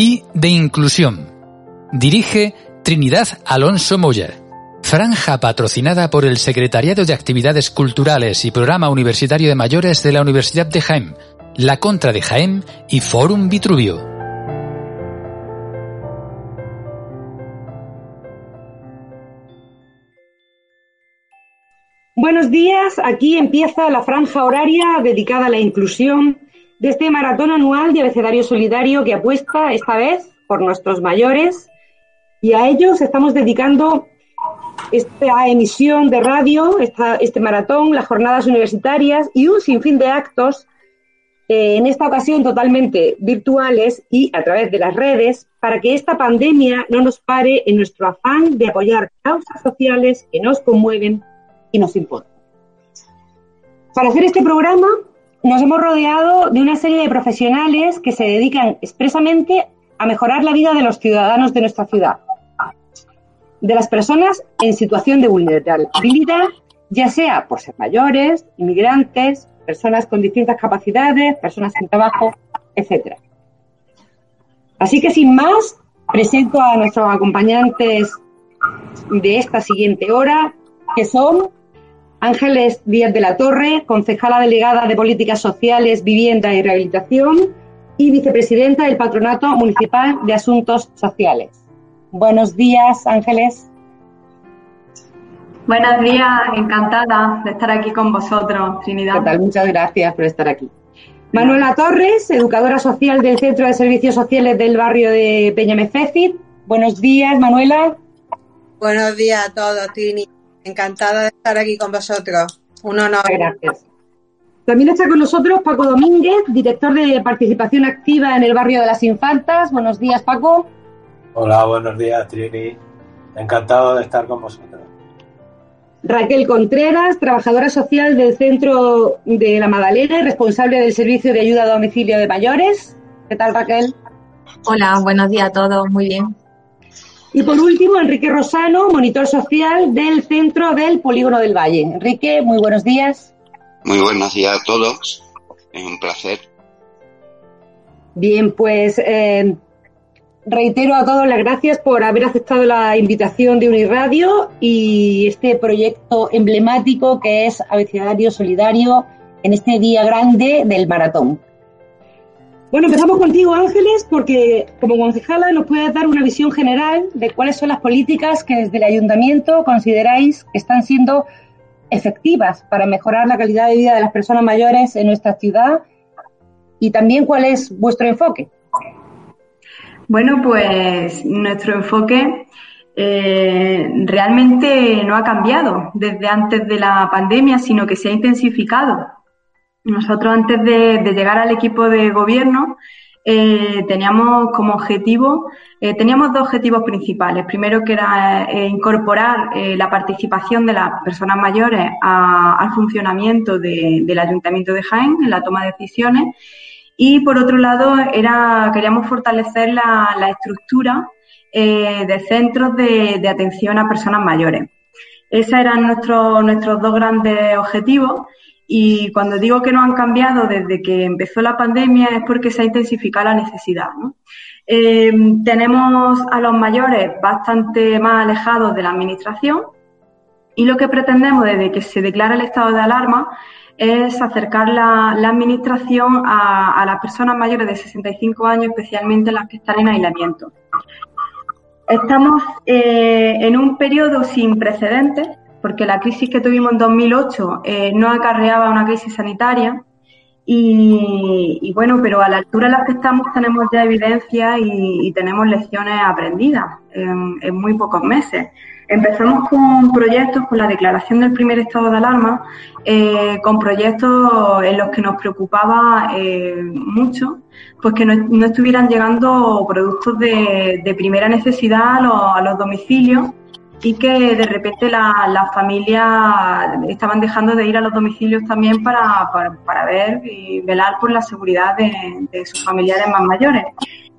Y de inclusión. Dirige Trinidad Alonso Moya. Franja patrocinada por el Secretariado de Actividades Culturales y Programa Universitario de Mayores de la Universidad de Jaén, La Contra de Jaén y Fórum Vitruvio. Buenos días, aquí empieza la franja horaria dedicada a la inclusión de este maratón anual de abecedario solidario que apuesta esta vez por nuestros mayores y a ellos estamos dedicando esta emisión de radio, este maratón, las jornadas universitarias y un sinfín de actos, eh, en esta ocasión totalmente virtuales y a través de las redes, para que esta pandemia no nos pare en nuestro afán de apoyar causas sociales que nos conmueven y nos importan. Para hacer este programa nos hemos rodeado de una serie de profesionales que se dedican expresamente a mejorar la vida de los ciudadanos de nuestra ciudad, de las personas en situación de vulnerabilidad, ya sea por ser mayores, inmigrantes, personas con distintas capacidades, personas sin trabajo, etc. Así que sin más, presento a nuestros acompañantes de esta siguiente hora, que son Ángeles Díaz de la Torre, concejala delegada de Políticas Sociales, Vivienda y Rehabilitación y vicepresidenta del Patronato Municipal de Asuntos Sociales. Buenos días, Ángeles. Buenos días, encantada de estar aquí con vosotros, Trinidad. Muchas gracias por estar aquí. Manuela Torres, educadora social del Centro de Servicios Sociales del barrio de Peñamefécid. Buenos días, Manuela. Buenos días a todos, Trini. Encantada de estar aquí con vosotros. Un honor. Gracias. También está con nosotros Paco Domínguez, director de participación activa en el barrio de las Infantas. Buenos días, Paco. Hola, buenos días, Trini. Encantado de estar con vosotros. Raquel Contreras, trabajadora social del Centro de la Madalena y responsable del Servicio de Ayuda a Domicilio de Mayores. ¿Qué tal, Raquel? Hola, buenos días a todos. Muy bien. Y por último, Enrique Rosano, monitor social del Centro del Polígono del Valle. Enrique, muy buenos días. Muy buenos días a todos. Es un placer. Bien, pues eh, reitero a todos las gracias por haber aceptado la invitación de Uniradio y este proyecto emblemático que es Abecedario Solidario en este día grande del maratón. Bueno, empezamos contigo, Ángeles, porque como concejala nos puedes dar una visión general de cuáles son las políticas que desde el ayuntamiento consideráis que están siendo efectivas para mejorar la calidad de vida de las personas mayores en nuestra ciudad y también cuál es vuestro enfoque. Bueno, pues nuestro enfoque eh, realmente no ha cambiado desde antes de la pandemia, sino que se ha intensificado. Nosotros antes de, llegar al equipo de gobierno eh, teníamos como objetivo, eh, teníamos dos objetivos principales. Primero que era eh, incorporar la participación de las personas mayores al funcionamiento del Ayuntamiento de Jaén en la toma de decisiones y por otro lado era queríamos fortalecer la, estructura de centros de, de, atención a personas mayores. Esos eran nuestros, nuestros dos grandes objetivos y cuando digo que no han cambiado desde que empezó la pandemia es porque se ha intensificado la necesidad. Eh, tenemos a los mayores bastante más alejados de la administración y lo que pretendemos desde que se declara el estado de alarma es acercar la, administración a, las personas mayores de 65 años, especialmente las que están en aislamiento. Estamos eh, en un periodo sin precedentes porque la crisis que tuvimos en 2008 eh, no acarreaba una crisis sanitaria y, bueno, pero a la altura en la que estamos tenemos ya evidencia y, tenemos lecciones aprendidas en, muy pocos meses. Empezamos con proyectos, con la declaración del primer estado de alarma, eh, con proyectos en los que nos preocupaba eh, mucho, pues que no, estuvieran llegando productos de, primera necesidad a los, domicilios y que de repente las familias estaban dejando de ir a los domicilios también para, para, ver y velar por la seguridad de sus familiares más mayores.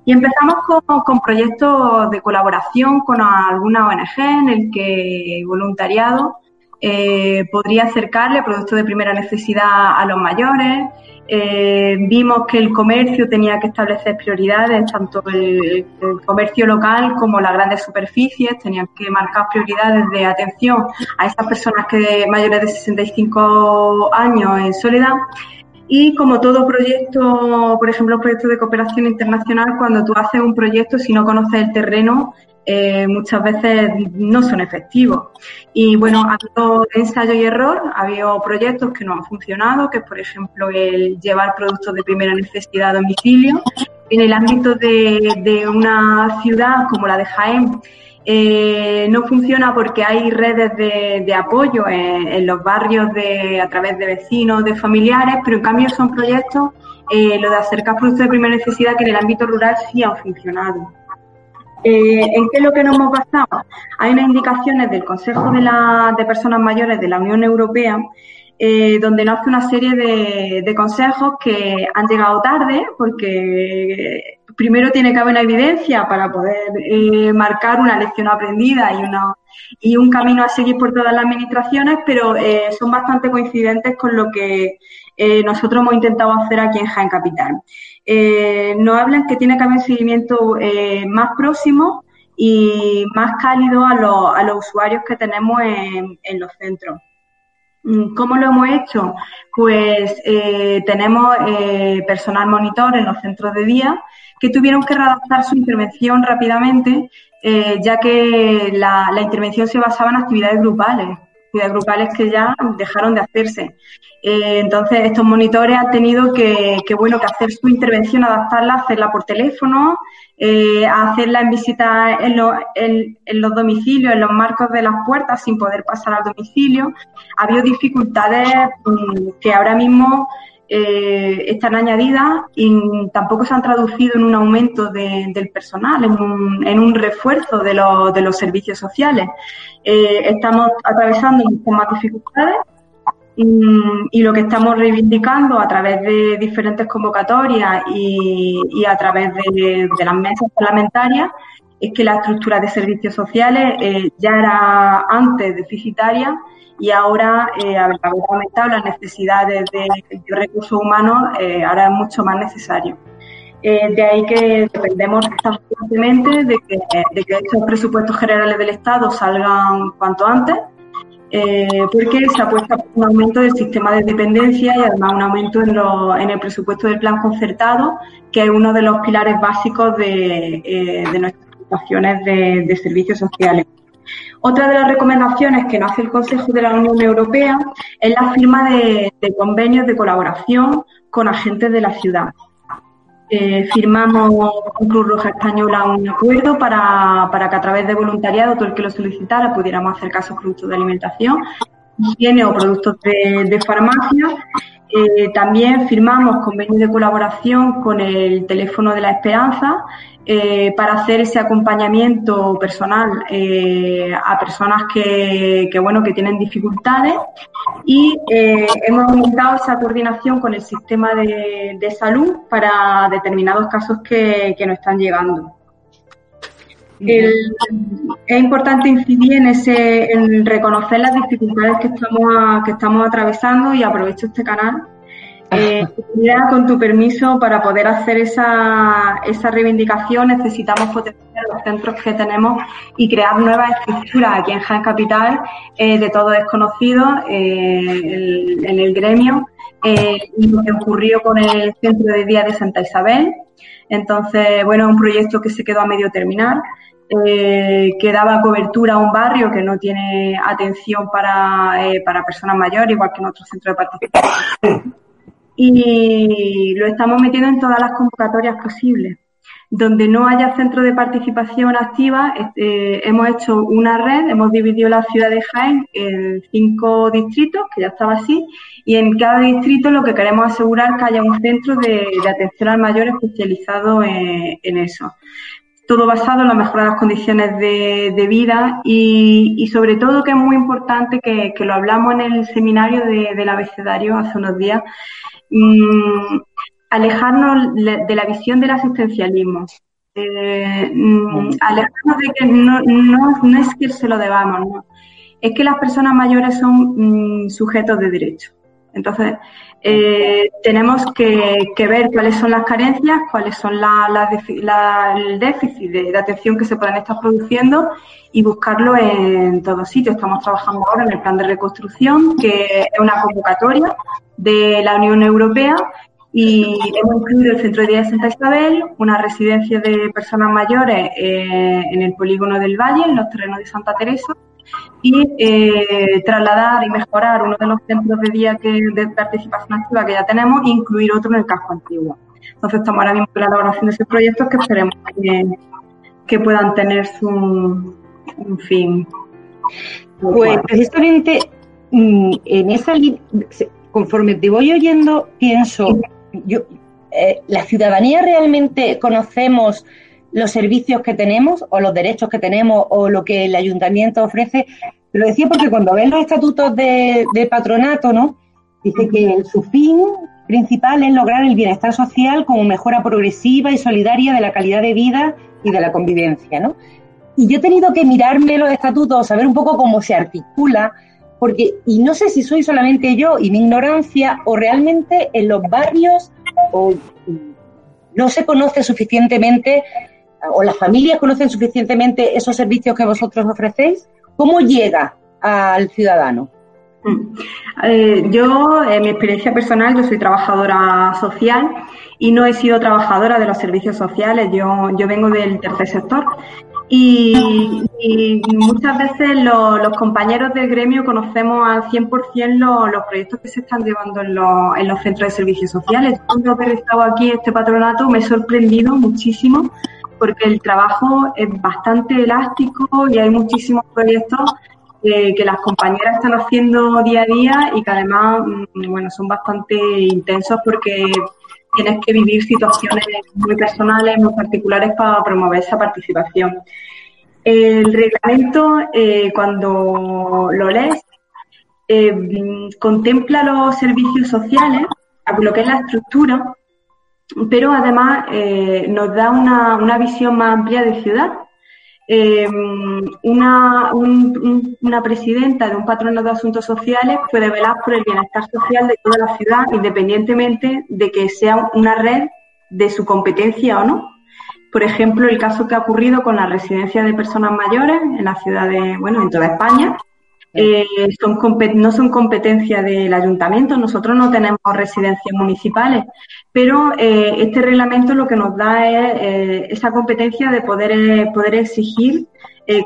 Y empezamos con, proyectos de colaboración con alguna ONG en el que voluntariado eh, podría acercarle productos de primera necesidad a los mayores. Eh, vimos que el comercio tenía que establecer prioridades, tanto el, comercio local como las grandes superficies tenían que marcar prioridades de atención a esas personas que mayores de 65 años en soledad. Y como todo proyecto, por ejemplo, proyecto de cooperación internacional, cuando tú haces un proyecto, si no conoces el terreno, eh, muchas veces no son efectivos. Y bueno, ha habido ensayo y error, ha habido proyectos que no han funcionado, que por ejemplo el llevar productos de primera necesidad a domicilio. En el ámbito de, una ciudad como la de Jaén, eh, no funciona porque hay redes de, apoyo en, los barrios de, a través de vecinos, de familiares, pero en cambio son proyectos, eh, lo de acercar productos de primera necesidad que en el ámbito rural sí han funcionado. Eh, ¿En qué es lo que nos hemos basado? Hay unas indicaciones del Consejo de, de Personas Mayores de la Unión Europea donde nos hace una serie de, consejos que han llegado tarde porque primero tiene que haber una evidencia para poder eh, marcar una lección aprendida y, y un camino a seguir por todas las administraciones, pero eh, son bastante coincidentes con lo que eh, nosotros hemos intentado hacer aquí en Jaén Capital. Nos hablan que tiene que haber un seguimiento más próximo y más cálido a, a los usuarios que tenemos en, los centros. Mm, ¿Cómo lo hemos hecho? Pues tenemos personal monitor en los centros de día que tuvieron que redactar su intervención rápidamente, eh, ya que la, intervención se basaba en actividades grupales, actividades grupales que ya dejaron de hacerse. Eh, entonces, estos monitores han tenido que, bueno, que hacer su intervención, adaptarla, hacerla por teléfono, eh, hacerla en visita en, en, los domicilios, en los marcos de las puertas, sin poder pasar al domicilio. Ha habido dificultades mm, que ahora mismo eh, están añadidas y tampoco se han traducido en un aumento del personal, en un, refuerzo de, los servicios sociales. Eh, estamos atravesando muchas más dificultades y, lo que estamos reivindicando a través de diferentes convocatorias y, a través de, las mesas parlamentarias es que la estructura de servicios sociales eh, ya era antes deficitaria y ahora, eh, haber aumentado las necesidades de, recursos humanos, eh, ahora es mucho más necesario. Eh, de ahí que dependemos constantemente de que, de que estos presupuestos generales del Estado salgan cuanto antes, eh, porque se apuesta por un aumento del sistema de dependencia y además un aumento en, lo, en el presupuesto del plan concertado, que es uno de los pilares básicos de, nuestras situaciones de, de servicios sociales. Otra de las recomendaciones que nos hace el Consejo de la Unión Europea es la firma de, convenios de colaboración con agentes de la ciudad. Eh, firmamos con Cruz Roja Española un acuerdo para, que a través de voluntariado, todo el que lo solicitara, pudiéramos hacer casos productos de alimentación, higiene o productos de, farmacia. Eh, también firmamos convenios de colaboración con el teléfono de la esperanza eh, para hacer ese acompañamiento personal eh, a personas que, bueno que tienen dificultades y eh, hemos aumentado esa coordinación con el sistema de, salud para determinados casos que, que nos están llegando. es importante incidir en ese en reconocer las dificultades que estamos que estamos atravesando y aprovecho este canal eh, con tu permiso, para poder hacer esa, esa reivindicación necesitamos potenciar los centros que tenemos y crear nuevas estructuras aquí en Jaén Capital, eh, de todo desconocido eh, en el gremio, eh, lo que ocurrió con el Centro de Día de Santa Isabel. Entonces, bueno, un proyecto que se quedó a medio terminar. Eh, que daba cobertura a un barrio que no tiene atención para, eh, para personas mayores, igual que en otros centros de participación y lo estamos metiendo en todas las convocatorias posibles. Donde no haya centro de participación activa, este, hemos hecho una red, hemos dividido la ciudad de Jaén en cinco distritos, que ya estaba así, y en cada distrito lo que queremos asegurar es que haya un centro de, atención al mayor especializado en, eso. Todo basado en la mejora de las condiciones de, vida y, sobre todo que es muy importante que, lo hablamos en el seminario del abecedario hace unos días, mm, alejarnos de la visión del asistencialismo. Eh, mm, alejarnos de que no, no, es que se lo debamos, es que las personas mayores son mm, sujetos de derecho. Entonces, eh, tenemos que, ver cuáles son las carencias, cuáles son la, el déficit de, atención que se pueden estar produciendo y buscarlo en todos sitios. Estamos trabajando ahora en el plan de reconstrucción, que es una convocatoria de la Unión Europea y hemos incluido el Centro de Día de Santa Isabel, una residencia de personas mayores eh, en el polígono del Valle, en los terrenos de Santa Teresa, y eh, trasladar y mejorar uno de los centros de día que, de participación activa que ya tenemos e incluir otro en el casco antiguo. Entonces estamos ahora mismo en la elaboración de esos proyectos que esperemos que, puedan tener su un fin. Pues precisamente mm, en esa conforme te voy oyendo, pienso, yo, eh, la ciudadanía realmente conocemos los servicios que tenemos o los derechos que tenemos o lo que el ayuntamiento ofrece. Lo decía porque cuando ven los estatutos de, patronato, ¿no? Dice que su fin principal es lograr el bienestar social como mejora progresiva y solidaria de la calidad de vida y de la convivencia, ¿no? Y yo he tenido que mirarme los estatutos, saber un poco cómo se articula, porque, y no sé si soy solamente yo y mi ignorancia, o realmente en los barrios no se conoce suficientemente o las familias conocen suficientemente esos servicios que vosotros ofrecéis? ¿Cómo llega al ciudadano? Mm. Eh, yo, en mi experiencia personal, yo soy trabajadora social y no he sido trabajadora de los servicios sociales, yo, yo vengo del tercer sector. Y, muchas veces los compañeros del gremio conocemos al 100% los, los proyectos que se están llevando en los, en los centros de servicios sociales. Cuando he estado aquí este patronato me he sorprendido muchísimo porque el trabajo es bastante elástico y hay muchísimos proyectos que las compañeras están haciendo día a día y que además, mm, bueno, son bastante intensos porque tienes que vivir situaciones muy personales, muy particulares para promover esa participación. El reglamento, eh, cuando lo lees, eh, contempla los servicios sociales, lo que es la estructura, pero además eh, nos da una, una, visión más amplia de ciudad. Eh, una, una, presidenta de un patrono de asuntos sociales puede velar por el bienestar social de toda la ciudad, independientemente de que sea una red de su competencia o no. Por ejemplo, el caso que ha ocurrido con la residencia de personas mayores en la ciudad de, bueno, en toda España, eh, son, no son competencia del ayuntamiento, nosotros no tenemos residencias municipales, pero eh, este reglamento lo que nos da es eh, esa competencia de poder, poder exigir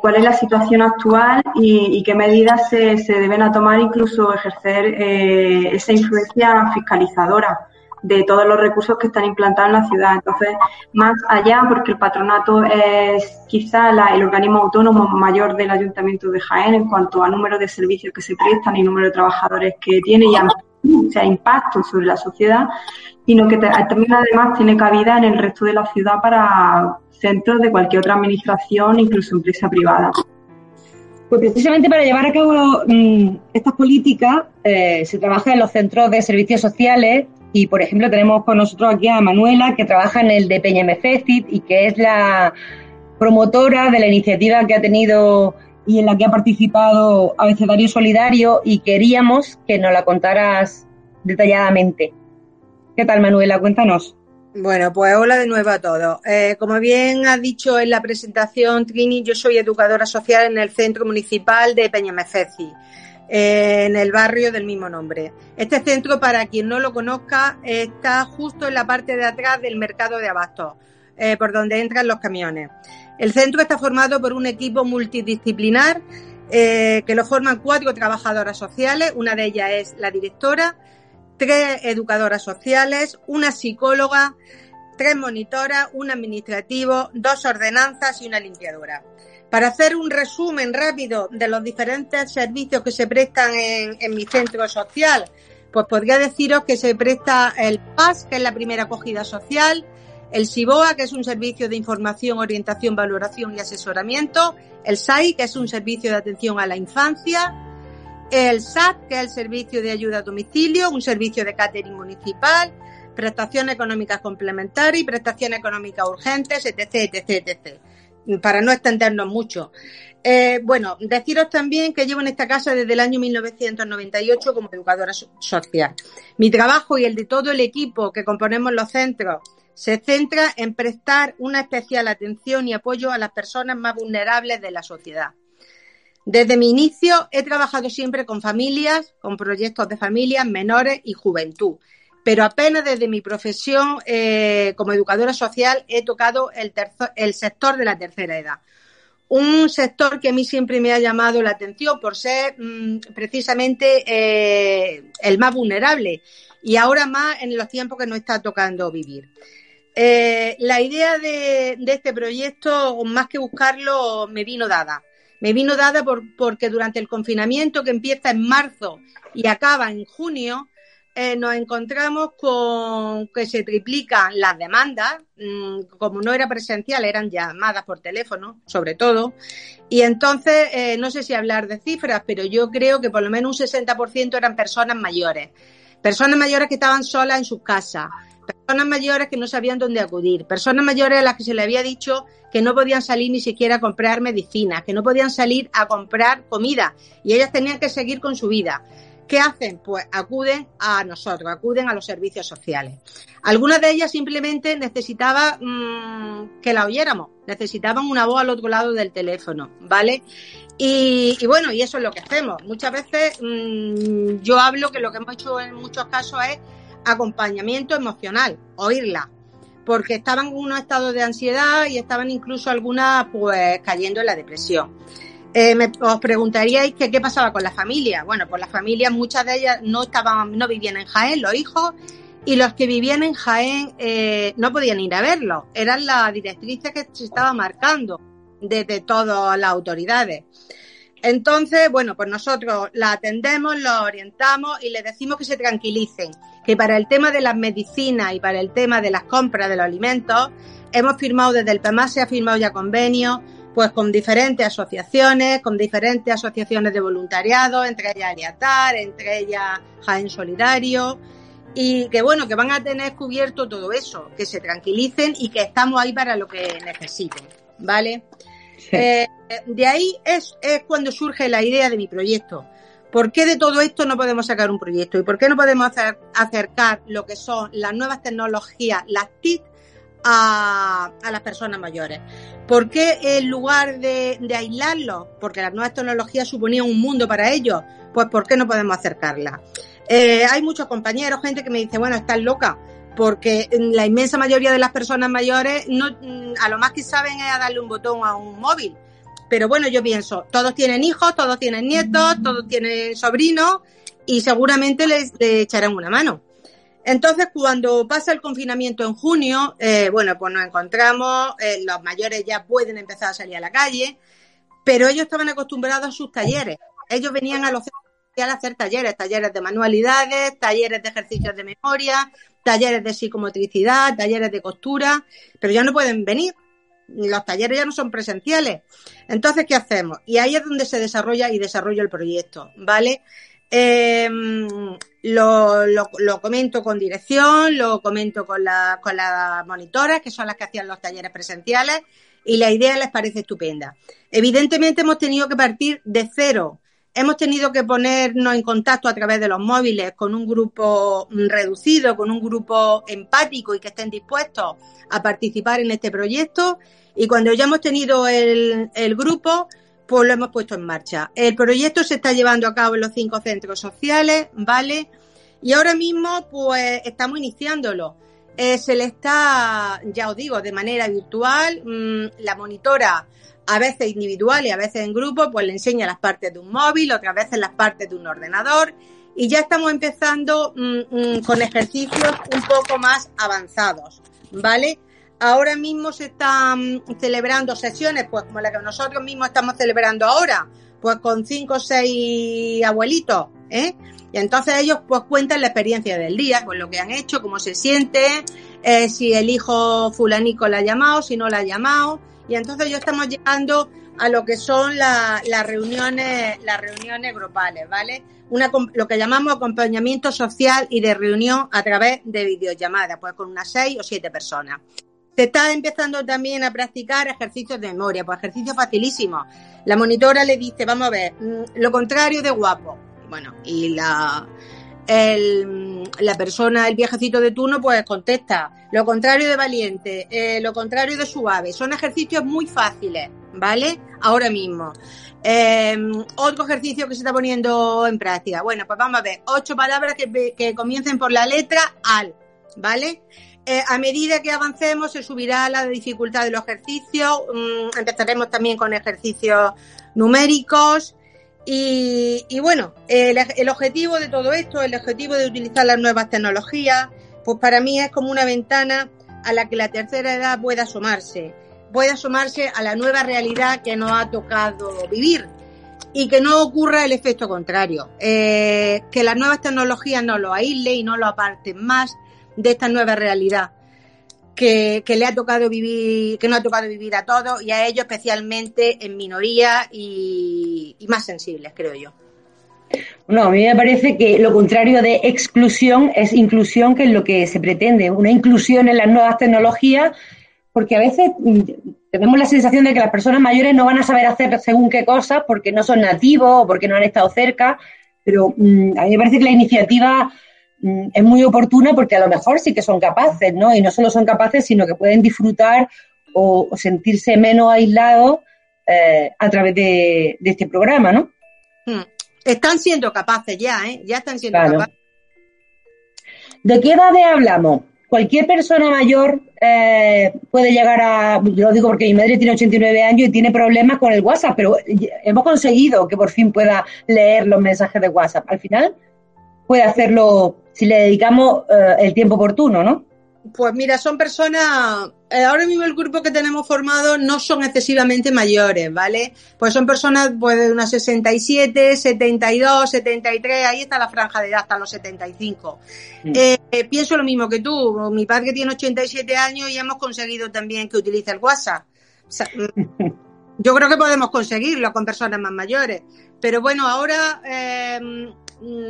cuál es la situación actual y, qué medidas se, se, deben tomar, incluso ejercer esa influencia fiscalizadora de todos los recursos que están implantados en la ciudad. Entonces, más allá, porque el patronato es quizá el organismo autónomo mayor del Ayuntamiento de Jaén en cuanto a número de servicios que se prestan y número de trabajadores que tiene y o sea, impacto sobre la sociedad, sino que también además tiene cabida en el resto de la ciudad para centros de cualquier otra administración, incluso empresa privada. Pues precisamente para llevar a cabo mm, estas políticas eh, se trabaja en los centros de servicios sociales y, por ejemplo, tenemos con nosotros aquí a Manuela, que trabaja en el de Peñamefecit y que es la promotora de la iniciativa que ha tenido y en la que ha participado Abecedario Solidario y queríamos que nos la contaras detalladamente. ¿Qué tal, Manuela? Cuéntanos. Bueno, pues hola de nuevo a todos. Eh, como bien ha dicho en la presentación Trini, yo soy educadora social en el Centro Municipal de Peñamefeci en el barrio del mismo nombre. Este centro, para quien no lo conozca, está justo en la parte de atrás del mercado de abastos, eh, por donde entran los camiones. El centro está formado por un equipo multidisciplinar eh, que lo forman cuatro trabajadoras sociales, una de ellas es la directora, tres educadoras sociales, una psicóloga, tres monitoras, un administrativo, dos ordenanzas y una limpiadora. Para hacer un resumen rápido de los diferentes servicios que se prestan en, mi centro social, pues podría deciros que se presta el PAS, que es la primera acogida social, el SIBOA, que es un servicio de información, orientación, valoración y asesoramiento, el SAI, que es un servicio de atención a la infancia, el SAT, que es el servicio de ayuda a domicilio, un servicio de catering municipal, prestaciones económicas complementarias y prestaciones económicas urgentes, etc., etc., etc para no extendernos mucho. Eh, bueno, deciros también que llevo en esta casa desde el año 1998 como educadora social. Mi trabajo y el de todo el equipo que componemos los centros se centra en prestar una especial atención y apoyo a las personas más vulnerables de la sociedad. Desde mi inicio he trabajado siempre con familias, con proyectos de familias, menores y juventud pero apenas desde mi profesión eh, como educadora social he tocado el, el sector de la tercera edad. Un sector que a mí siempre me ha llamado la atención por ser mm, precisamente eh, el más vulnerable y ahora más en los tiempos que nos está tocando vivir. Eh, la idea de, de, este proyecto, más que buscarlo, me vino dada. Me vino dada por, porque durante el confinamiento que empieza en marzo y acaba en junio, eh, nos encontramos con que se triplican las demandas, mm, como no era presencial, eran llamadas por teléfono, sobre todo, y entonces, eh, no sé si hablar de cifras, pero yo creo que por lo menos un 60% eran personas mayores, personas mayores que estaban solas en sus casas, personas mayores que no sabían dónde acudir, personas mayores a las que se le había dicho que no podían salir ni siquiera a comprar medicinas, que no podían salir a comprar comida. Y ellas tenían que seguir con su vida. ¿Qué hacen? Pues acuden a nosotros, acuden a los servicios sociales. Algunas de ellas simplemente necesitaban mmm, que la oyéramos, necesitaban una voz al otro lado del teléfono, ¿vale? Y, bueno, y eso es lo que hacemos. Muchas veces mmm, yo hablo que lo que hemos hecho en muchos casos es acompañamiento emocional, oírla, porque estaban en unos estados de ansiedad y estaban incluso algunas pues cayendo en la depresión. Eh, me, os preguntaríais qué pasaba con la familia. Bueno, pues las familias, muchas de ellas no estaban, no vivían en Jaén, los hijos, y los que vivían en Jaén eh, no podían ir a verlos. Eran las directrices que se estaba marcando desde todas las autoridades. Entonces, bueno, pues nosotros la atendemos, los orientamos y les decimos que se tranquilicen, que para el tema de las medicinas y para el tema de las compras de los alimentos, hemos firmado desde el PEMAS, se ha firmado ya convenios pues con diferentes asociaciones, con diferentes asociaciones de voluntariado, entre ellas Aliatar, entre ellas Jaén Solidario, y que bueno, que van a tener cubierto todo eso, que se tranquilicen y que estamos ahí para lo que necesiten, ¿vale? Sí. Eh, de ahí es, es cuando surge la idea de mi proyecto. ¿Por qué de todo esto no podemos sacar un proyecto? ¿Y por qué no podemos hacer, acercar lo que son las nuevas tecnologías, las TIC, a, a las personas mayores. ¿Por qué en lugar de, de aislarlos? Porque las nuevas tecnologías suponían un mundo para ellos. Pues ¿por qué no podemos acercarlas? Eh, hay muchos compañeros, gente que me dice, bueno, estás loca, porque la inmensa mayoría de las personas mayores no, a lo más que saben es a darle un botón a un móvil. Pero bueno, yo pienso, todos tienen hijos, todos tienen nietos, todos tienen sobrinos y seguramente les, les echarán una mano. Entonces, cuando pasa el confinamiento en junio, eh, bueno, pues nos encontramos, eh, los mayores ya pueden empezar a salir a la calle, pero ellos estaban acostumbrados a sus talleres. Ellos venían a los a hacer talleres, talleres de manualidades, talleres de ejercicios de memoria, talleres de psicomotricidad, talleres de costura, pero ya no pueden venir. Los talleres ya no son presenciales. Entonces, ¿qué hacemos? Y ahí es donde se desarrolla y desarrolla el proyecto, ¿vale? Eh, lo, lo, comento con dirección, lo comento con las con la monitoras, que son las que hacían los talleres presenciales, y la idea les parece estupenda. Evidentemente hemos tenido que partir de cero. Hemos tenido que ponernos en contacto a través de los móviles con un grupo reducido, con un grupo empático y que estén dispuestos a participar en este proyecto. Y cuando ya hemos tenido el, el grupo, pues lo hemos puesto en marcha. El proyecto se está llevando a cabo en los cinco centros sociales, ¿vale? Y ahora mismo, pues estamos iniciándolo. Eh, se le está, ya os digo, de manera virtual, mmm, la monitora a veces individual y a veces en grupo, pues le enseña las partes de un móvil, otras veces las partes de un ordenador. Y ya estamos empezando mmm, mmm, con ejercicios un poco más avanzados, ¿vale? Ahora mismo se están celebrando sesiones, pues como la que nosotros mismos estamos celebrando ahora, pues con cinco o seis abuelitos, ¿eh? Y entonces ellos pues cuentan la experiencia del día, pues lo que han hecho, cómo se siente, eh, si el hijo fulanico la ha llamado, si no la ha llamado, y entonces ya estamos llegando a lo que son las reuniones, las reuniones grupales, ¿vale? Lo que llamamos acompañamiento social y de reunión a través de videollamadas, pues con unas seis o siete personas. Se está empezando también a practicar ejercicios de memoria, pues ejercicios facilísimos. La monitora le dice, vamos a ver, mm, lo contrario de guapo. Bueno, y la, la persona, el viejecito de turno, pues contesta lo contrario de valiente, eh, lo contrario de suave. Son ejercicios muy fáciles, ¿vale? Ahora mismo. Eh, otro ejercicio que se está poniendo en práctica. Bueno, pues vamos a ver. Ocho palabras que, que comiencen por la letra al, ¿vale? Eh, a medida que avancemos se subirá la dificultad de los ejercicios. Mm, empezaremos también con ejercicios numéricos. Y, bueno, el, objetivo de todo esto, el objetivo de utilizar las nuevas tecnologías, pues para mí es como una ventana a la que la tercera edad pueda asomarse, puede asomarse a la nueva realidad que nos ha tocado vivir y que no ocurra el efecto contrario, eh, que las nuevas tecnologías no lo aíslen y no lo aparten más de esta nueva realidad que, le ha tocado vivir, que no ha tocado vivir a todos y a ellos especialmente en minoría y, más sensibles, creo yo. No, a mí me parece que lo contrario de exclusión es inclusión, que es lo que se pretende, una inclusión en las nuevas tecnologías, porque a veces mm, tenemos la sensación de que las personas mayores no van a saber hacer según qué cosas porque no son nativos o porque no han estado cerca, pero mm, a mí me parece que la iniciativa es muy oportuna porque a lo mejor sí que son capaces, ¿no? Y no solo son capaces, sino que pueden disfrutar o, sentirse menos aislados eh, a través de, este programa, ¿no? Hmm. Están siendo capaces ya, ¿eh? Ya están siendo capaces. ¿De qué edades hablamos? Cualquier persona mayor eh, puede llegar a, yo lo digo porque mi madre tiene 89 años y tiene problemas con el WhatsApp, pero hemos conseguido que por fin pueda leer los mensajes de WhatsApp. Al final puede hacerlo si le dedicamos eh, el tiempo oportuno, ¿no? Pues mira, son personas, eh, ahora mismo el grupo que tenemos formado no son excesivamente mayores, ¿vale? Pues son personas pues de unas 67, 72, 73, ahí está la franja de edad, hasta los 75. Mm. Eh, pienso lo mismo que tú, mi padre tiene 87 años y hemos conseguido también que utilice el WhatsApp. Yo creo que podemos conseguirlo con personas más mayores, pero bueno, ahora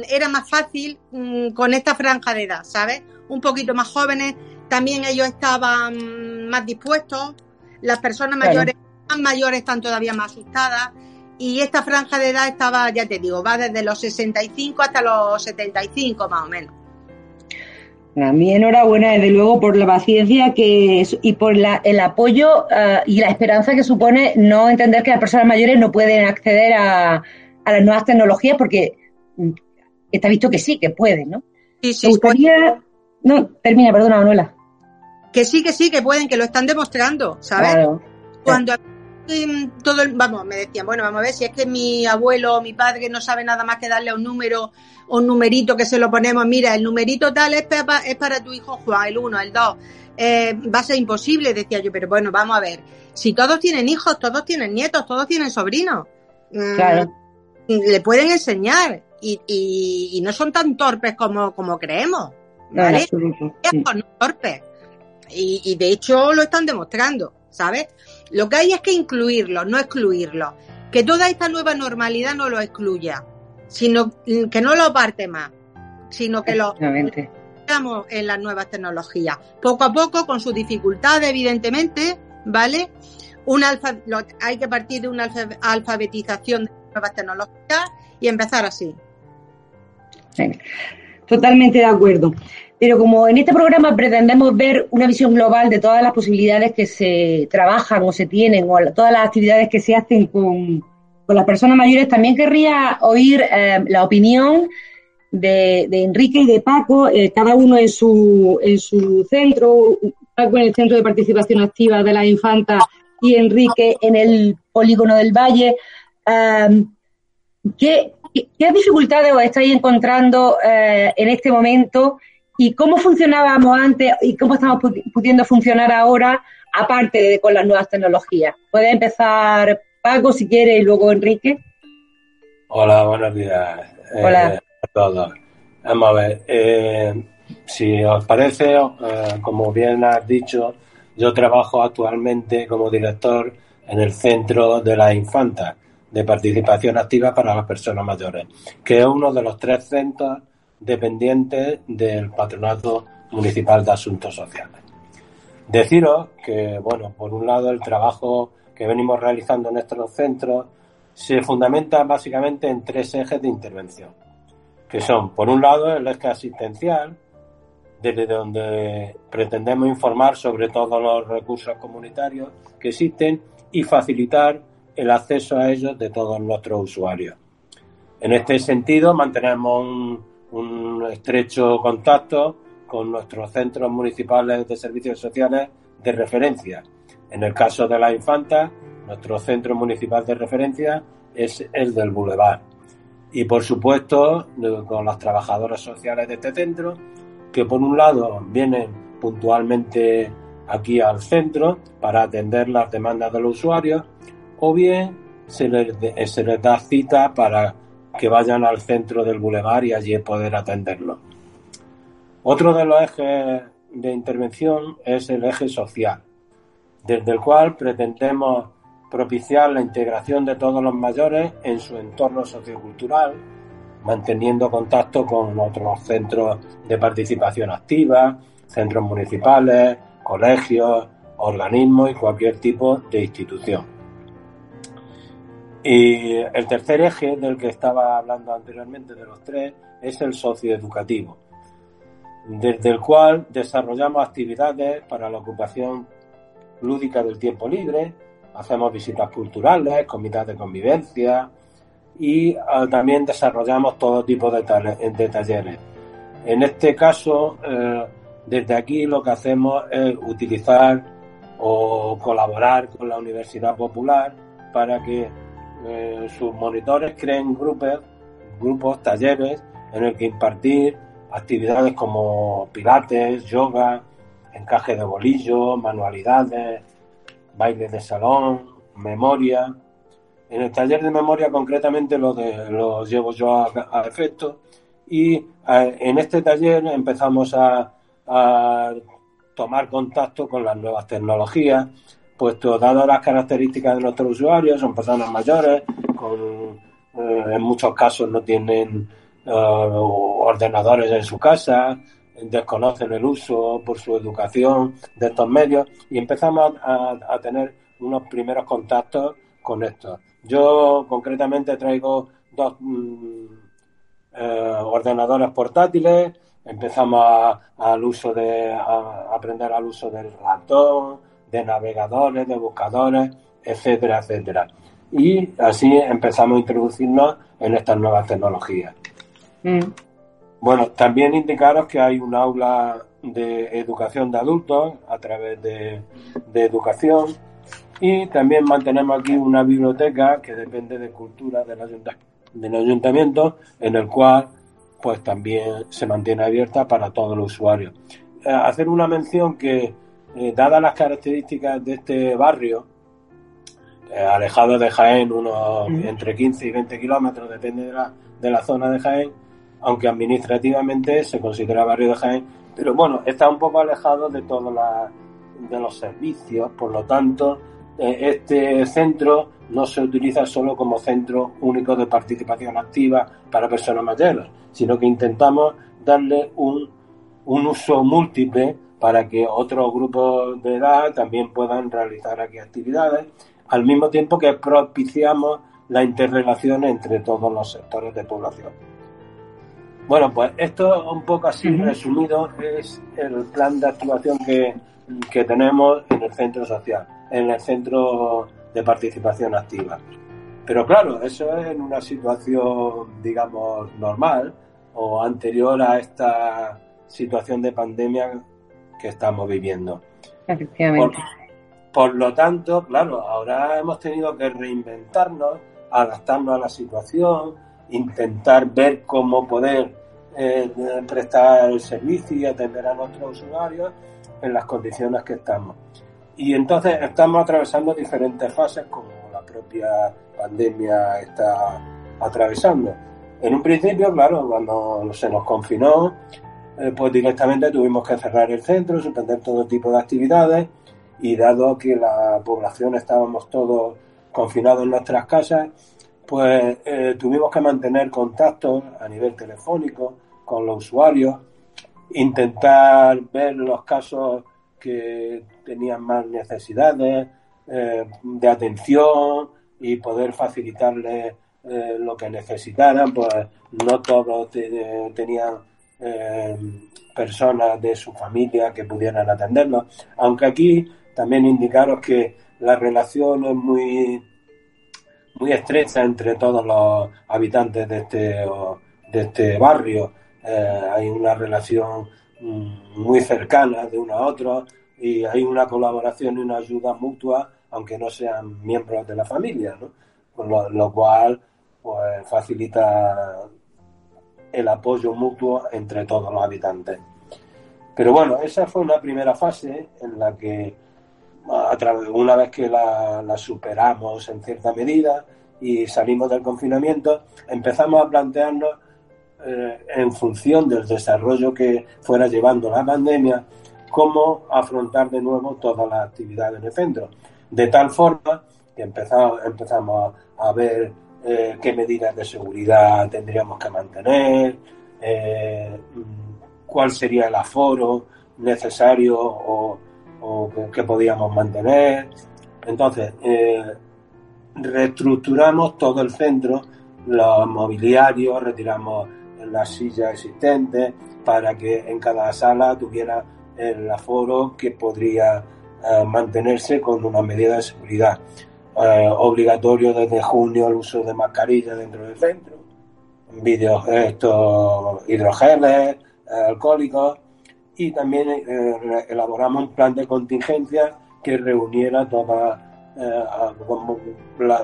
era más fácil mm, con esta franja de edad, ¿sabes? Un poquito más jóvenes, también ellos estaban más dispuestos, las personas mayores, más mayores están todavía más asustadas y esta franja de edad estaba, ya te digo, va desde los 65 hasta los 75 más o menos. A mí enhorabuena, desde luego, por la paciencia que y por la, el apoyo ah, y la esperanza que supone no entender que las personas mayores no pueden acceder a, a las nuevas tecnologías porque está visto que sí, que pueden, ¿no? Sí, sí. Gustaría... No, termina, perdona, Manuela. Que sí, que sí, que pueden, que lo están demostrando, ¿sabes? Claro. Cuando todo el, vamos, me decían, bueno, vamos a ver si es que mi abuelo o mi padre no sabe nada más que darle un número, un numerito que se lo ponemos, mira, el numerito tal es para, es para tu hijo Juan, el uno, el dos. Eh, va a ser imposible, decía yo, pero bueno, vamos a ver. Si todos tienen hijos, todos tienen nietos, todos tienen sobrinos. Mm, claro. Le pueden enseñar y, no son tan torpes como, como creemos. ¿Vale? Son torpes. Y, de hecho lo están demostrando, ¿sabes? Lo que hay es que incluirlos, no excluirlos. Que toda esta nueva normalidad no lo excluya, sino que no lo parte más, sino que lo estamos en las nuevas tecnologías. Poco a poco, con sus dificultades, evidentemente, ¿vale? Un alfa, hay que partir de una alfabetización de nuevas tecnologías y empezar así. Totalmente de acuerdo. Pero como en este programa pretendemos ver una visión global de todas las posibilidades que se trabajan o se tienen, o todas las actividades que se hacen con, las personas mayores, también querría oír eh, la opinión de, Enrique y de Paco, eh, cada uno en su, en su centro, Paco en el Centro de Participación Activa de la Infanta y Enrique en el Polígono del Valle. Eh, ¿qué, ¿Qué dificultades os estáis encontrando eh, en este momento y cómo funcionábamos antes y cómo estamos pudiendo funcionar ahora, aparte de con las nuevas tecnologías. Puede empezar Paco si quiere y luego Enrique. Hola, buenos días. Hola. Eh, a todos. Vamos a ver. Eh, si os parece, eh, como bien has dicho, yo trabajo actualmente como director en el Centro de la Infanta de Participación Activa para las Personas Mayores, que es uno de los tres centros dependientes del Patronato Municipal de Asuntos Sociales. Deciros que, bueno, por un lado el trabajo que venimos realizando en nuestros centros se fundamenta básicamente en tres ejes de intervención, que son, por un lado, el eje asistencial, desde donde pretendemos informar sobre todos los recursos comunitarios que existen y facilitar el acceso a ellos de todos nuestros usuarios. En este sentido, mantenemos un, estrecho contacto con nuestros centros municipales de servicios sociales de referencia. En el caso de la infanta, nuestro centro municipal de referencia es el del Boulevard. Y por supuesto, con las trabajadoras sociales de este centro, que por un lado vienen puntualmente aquí al centro para atender las demandas de los usuarios, o bien se les, da cita para que vayan al centro del bulevar y allí poder atenderlo. Otro de los ejes de intervención es el eje social, desde el cual pretendemos propiciar la integración de todos los mayores en su entorno sociocultural, manteniendo contacto con otros centros de participación activa, centros municipales, colegios, organismos y cualquier tipo de institución. Y el tercer eje del que estaba hablando anteriormente de los tres es el socioeducativo, desde el cual desarrollamos actividades para la ocupación lúdica del tiempo libre, hacemos visitas culturales, comités de convivencia y ah, también desarrollamos todo tipo de, de, talleres. En este caso, eh, desde aquí lo que hacemos es utilizar o colaborar con la Universidad Popular para que eh, sus monitores creen grupos, grupos, talleres en el que impartir actividades como pilates, yoga, encaje de bolillo, manualidades, baile de salón, memoria. En el taller de memoria concretamente lo, de, lo llevo yo a, efecto y eh, en este taller empezamos a tomar contacto con las nuevas tecnologías puesto dadas las características de nuestros usuarios, son personas mayores, con, eh, en muchos casos no tienen eh, ordenadores en su casa, desconocen el uso por su educación de estos medios y empezamos a, tener unos primeros contactos con esto. Yo concretamente traigo dos mm, eh, ordenadores portátiles, empezamos al uso de a aprender al uso del ratón, de navegadores, de buscadores, etcétera, etcétera. Y así empezamos a introducirnos en estas nuevas tecnologías. Mm. Bueno, también indicaros que hay un aula de educación de adultos a través de, educación y también mantenemos aquí una biblioteca que depende de cultura del, del ayuntamiento en el cual pues también se mantiene abierta para todos los usuarios. Eh, hacer una mención que eh, dadas las características de este barrio, eh, alejado de Jaén, unos entre 15 y 20 kilómetros, depende de la, de la zona de Jaén, aunque administrativamente se considera barrio de Jaén, pero bueno, está un poco alejado de todos de los servicios, por lo tanto, eh, este centro no se utiliza solo como centro único de participación activa para personas mayores, sino que intentamos darle un, un uso múltiple para que otros grupos de edad también puedan realizar aquí actividades, al mismo tiempo que propiciamos la interrelación entre todos los sectores de población. Bueno, pues esto un poco así resumido es el plan de actuación que, que tenemos en el centro social, en el centro de participación activa. Pero claro, eso es en una situación, digamos, normal o anterior a esta situación de pandemia que estamos viviendo. Efectivamente. Por, lo tanto, claro, ahora hemos tenido que reinventarnos, adaptarnos a la situación, intentar ver cómo poder eh, prestar el servicio y atender a nuestros usuarios en las condiciones que estamos. Y entonces estamos atravesando diferentes fases como la propia pandemia está atravesando. En un principio, claro, cuando se nos confinó, eh, pues directamente tuvimos que cerrar el centro, suspender todo tipo de actividades y dado que la población estábamos todos confinados en nuestras casas, pues eh, tuvimos que mantener contacto a nivel telefónico con los usuarios, intentar ver los casos que tenían más necesidades eh, de atención y poder facilitarles lo que necesitaran, pues no todos tenían personas de su familia que pudieran atenderlos, aunque aquí también indicaros que la relación es muy, muy estrecha entre todos los habitantes de este, de este barrio. Eh, hay una relación mm, muy cercana de uno a otro y hay una colaboración y una ayuda mutua, aunque no sean miembros de la familia, ¿no? Con lo, cual pues, facilita el apoyo mutuo entre todos los habitantes. Pero bueno, esa fue una primera fase en la que una vez que la, superamos en cierta medida y salimos del confinamiento, empezamos a plantearnos eh, en función del desarrollo que fuera llevando la pandemia, cómo afrontar de nuevo todas las actividades en el centro. De tal forma que empezamos, empezamos a, ver eh, qué medidas de seguridad tendríamos que mantener, eh, cuál sería el aforo necesario o, que podíamos mantener. Entonces, eh, reestructuramos todo el centro, los mobiliarios, retiramos las sillas existentes para que en cada sala tuviera el aforo que podría mantenerse con una medida de seguridad. Eh, obligatorio desde junio el uso de mascarilla dentro del centro, vídeos estos hidrogeles, alcohólicos, y también eh, elaboramos un plan de contingencia que reuniera toda eh,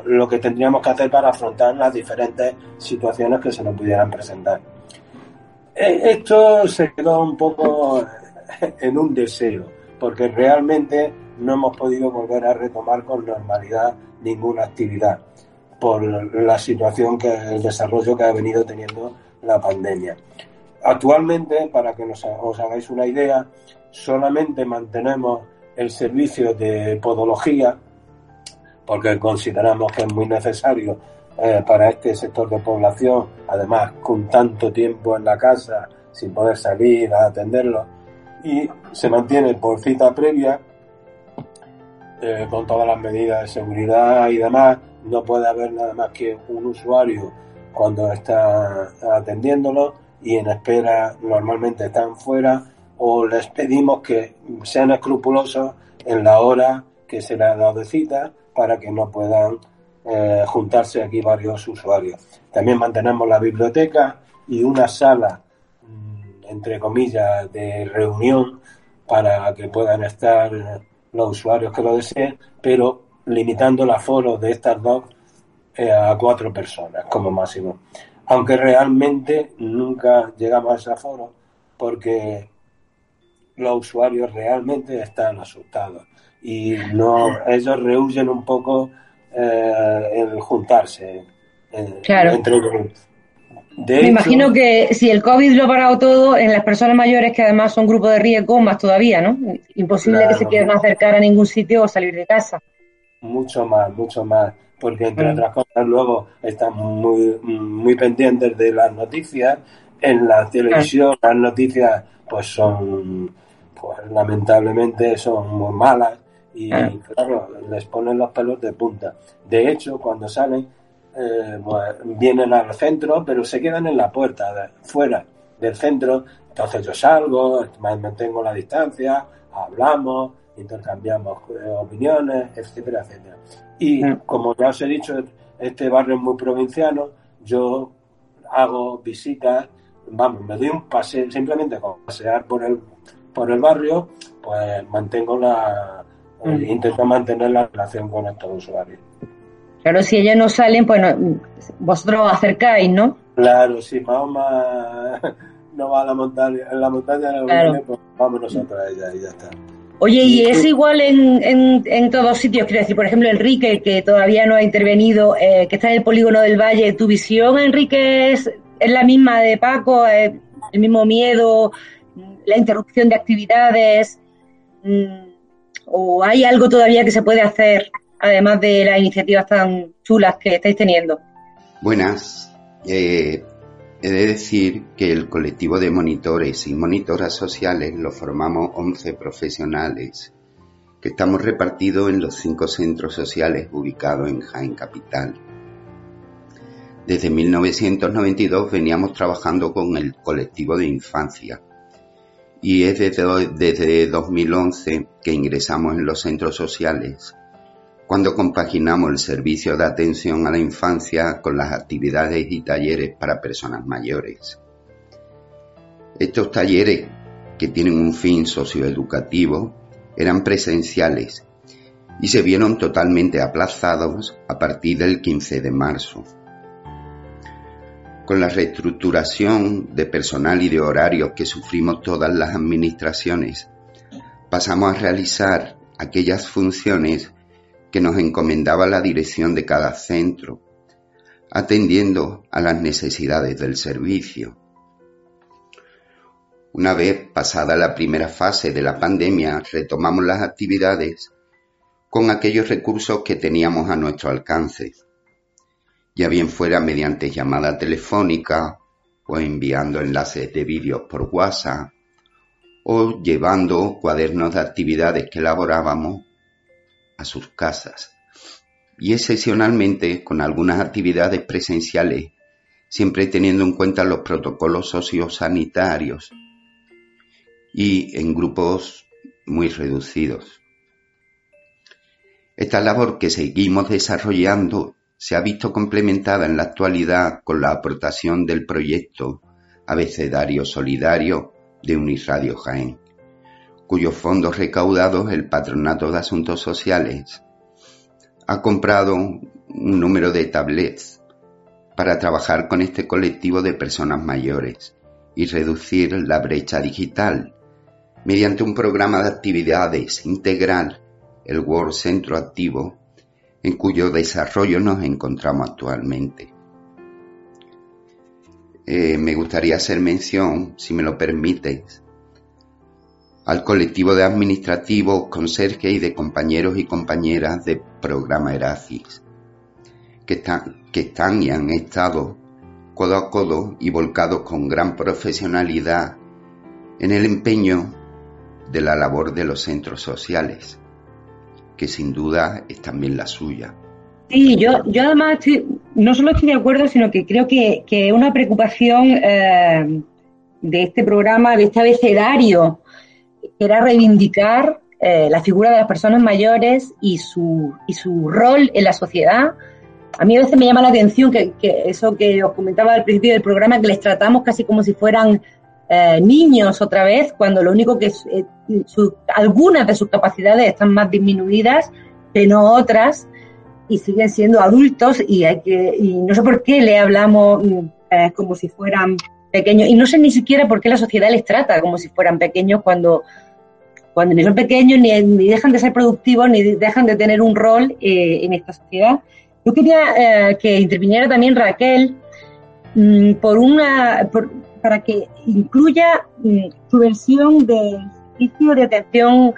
lo que tendríamos que hacer para afrontar las diferentes situaciones que se nos pudieran presentar. E, esto se quedó un poco en un deseo, porque realmente no hemos podido volver a retomar con normalidad ninguna actividad por la situación que el desarrollo que ha venido teniendo la pandemia. Actualmente, para que os hagáis una idea, solamente mantenemos el servicio de podología, porque consideramos que es muy necesario eh, para este sector de población, además con tanto tiempo en la casa, sin poder salir a atenderlo, y se mantiene por cita previa, eh, con todas las medidas de seguridad y demás, no puede haber nada más que un usuario cuando está atendiéndolo y en espera normalmente están fuera o les pedimos que sean escrupulosos en la hora que se les ha dado de cita para que no puedan eh, juntarse aquí varios usuarios. También mantenemos la biblioteca y una sala, mm, entre comillas, de reunión para que puedan estar los usuarios que lo deseen, pero limitando el aforo de estas dos eh, a cuatro personas como máximo aunque realmente nunca llegamos a ese aforo porque los usuarios realmente están asustados y no ellos rehuyen un poco eh, el juntarse claro. Me imagino que si el COVID lo ha parado todo, en las personas mayores, que además son grupo de riesgo, más todavía, ¿no? Imposible que se quieran acercar a ningún sitio o salir de casa. Mucho más, mucho más porque entre otras cosas luego están muy, muy pendientes de las noticias. En la televisión las noticias pues son, pues lamentablemente son muy malas y claro, les ponen los pelos de punta. De hecho, cuando salen, eh, pues, vienen al centro, pero se quedan en la puerta, fuera del centro. Entonces yo salgo, mantengo la distancia, hablamos, intercambiamos eh, opiniones, etcétera, etcétera. Y mm. como ya os he dicho, este barrio es muy provinciano, yo hago visitas, vamos, me doy un paseo, simplemente con pasear por el, por el barrio, pues mantengo la, eh, mm. intento mantener la relación con estos usuarios. Claro, si ellos no salen, pues vosotros os acercáis, ¿no? Claro, si Mahoma no va a la montaña, en la montaña no viene, pues vamos nosotros a ella y ya está. Oye, ¿y es igual en, en, en, todos sitios? Quiero decir, por ejemplo, Enrique, que todavía no ha intervenido, eh, que está en el polígono del Valle, ¿tu visión, Enrique, es, es la misma de Paco? ¿El mismo miedo? ¿La interrupción de actividades? Mm, ¿O hay algo todavía que se puede hacer, además de las iniciativas tan chulas que estáis teniendo? Buenas. Eh, he de decir que el colectivo de monitores y monitoras sociales lo formamos 11 profesionales que estamos repartidos en los cinco centros sociales ubicados en Jaén Capital. Desde 1992 veníamos trabajando con el colectivo de infancia y es desde, desde 2011 que ingresamos en los centros sociales, cuando compaginamos el servicio de atención a la infancia con las actividades y talleres para personas mayores. Estos talleres, que tienen un fin socioeducativo, eran presenciales y se vieron totalmente aplazados a partir del 15 de marzo. Con la reestructuración de personal y de horarios que sufrimos todas las administraciones, pasamos a realizar aquellas funciones que nos encomendaba la dirección de cada centro, atendiendo a las necesidades del servicio. Una vez pasada la primera fase de la pandemia, retomamos las actividades con aquellos recursos que teníamos a nuestro alcance ya bien fuera mediante llamada telefónica o enviando enlaces de vídeos por WhatsApp o llevando cuadernos de actividades que elaborábamos a sus casas y excepcionalmente con algunas actividades presenciales, siempre teniendo en cuenta los protocolos sociosanitarios y en grupos muy reducidos. Esta labor que seguimos desarrollando se ha visto complementada en la actualidad con la aportación del proyecto Abecedario Solidario de Uniradio Jaén, cuyos fondos recaudados el Patronato de Asuntos Sociales ha comprado un número de tablets para trabajar con este colectivo de personas mayores y reducir la brecha digital mediante un programa de actividades integral, el World Centro Activo, en cuyo desarrollo nos encontramos actualmente. Eh, me gustaría hacer mención, si me lo permites, al colectivo de administrativos, conserjes y de compañeros y compañeras de programa Erafis, que están, que están y han estado codo a codo y volcados con gran profesionalidad en el empeño de la labor de los centros sociales que sin duda es también la suya. Sí, yo, yo además no solo estoy de acuerdo, sino que creo que, que una preocupación eh, de este programa, de este abecedario, era reivindicar eh, la figura de las personas mayores y su, y su rol en la sociedad. A mí a veces me llama la atención que, que eso que os comentaba al principio del programa, que les tratamos casi como si fueran eh, niños otra vez, cuando lo único que eh, algunas de sus capacidades están más disminuidas que no otras y siguen siendo adultos y hay que y no sé por qué le hablamos mm, eh, como si fueran pequeños y no sé ni siquiera por qué la sociedad les trata como si fueran pequeños cuando cuando ni son pequeños ni, dejan de ser productivos ni dejan de tener un rol en esta sociedad. Yo quería que interviniera también Raquel mm, por una para que incluya mm, su versión del servicio de atención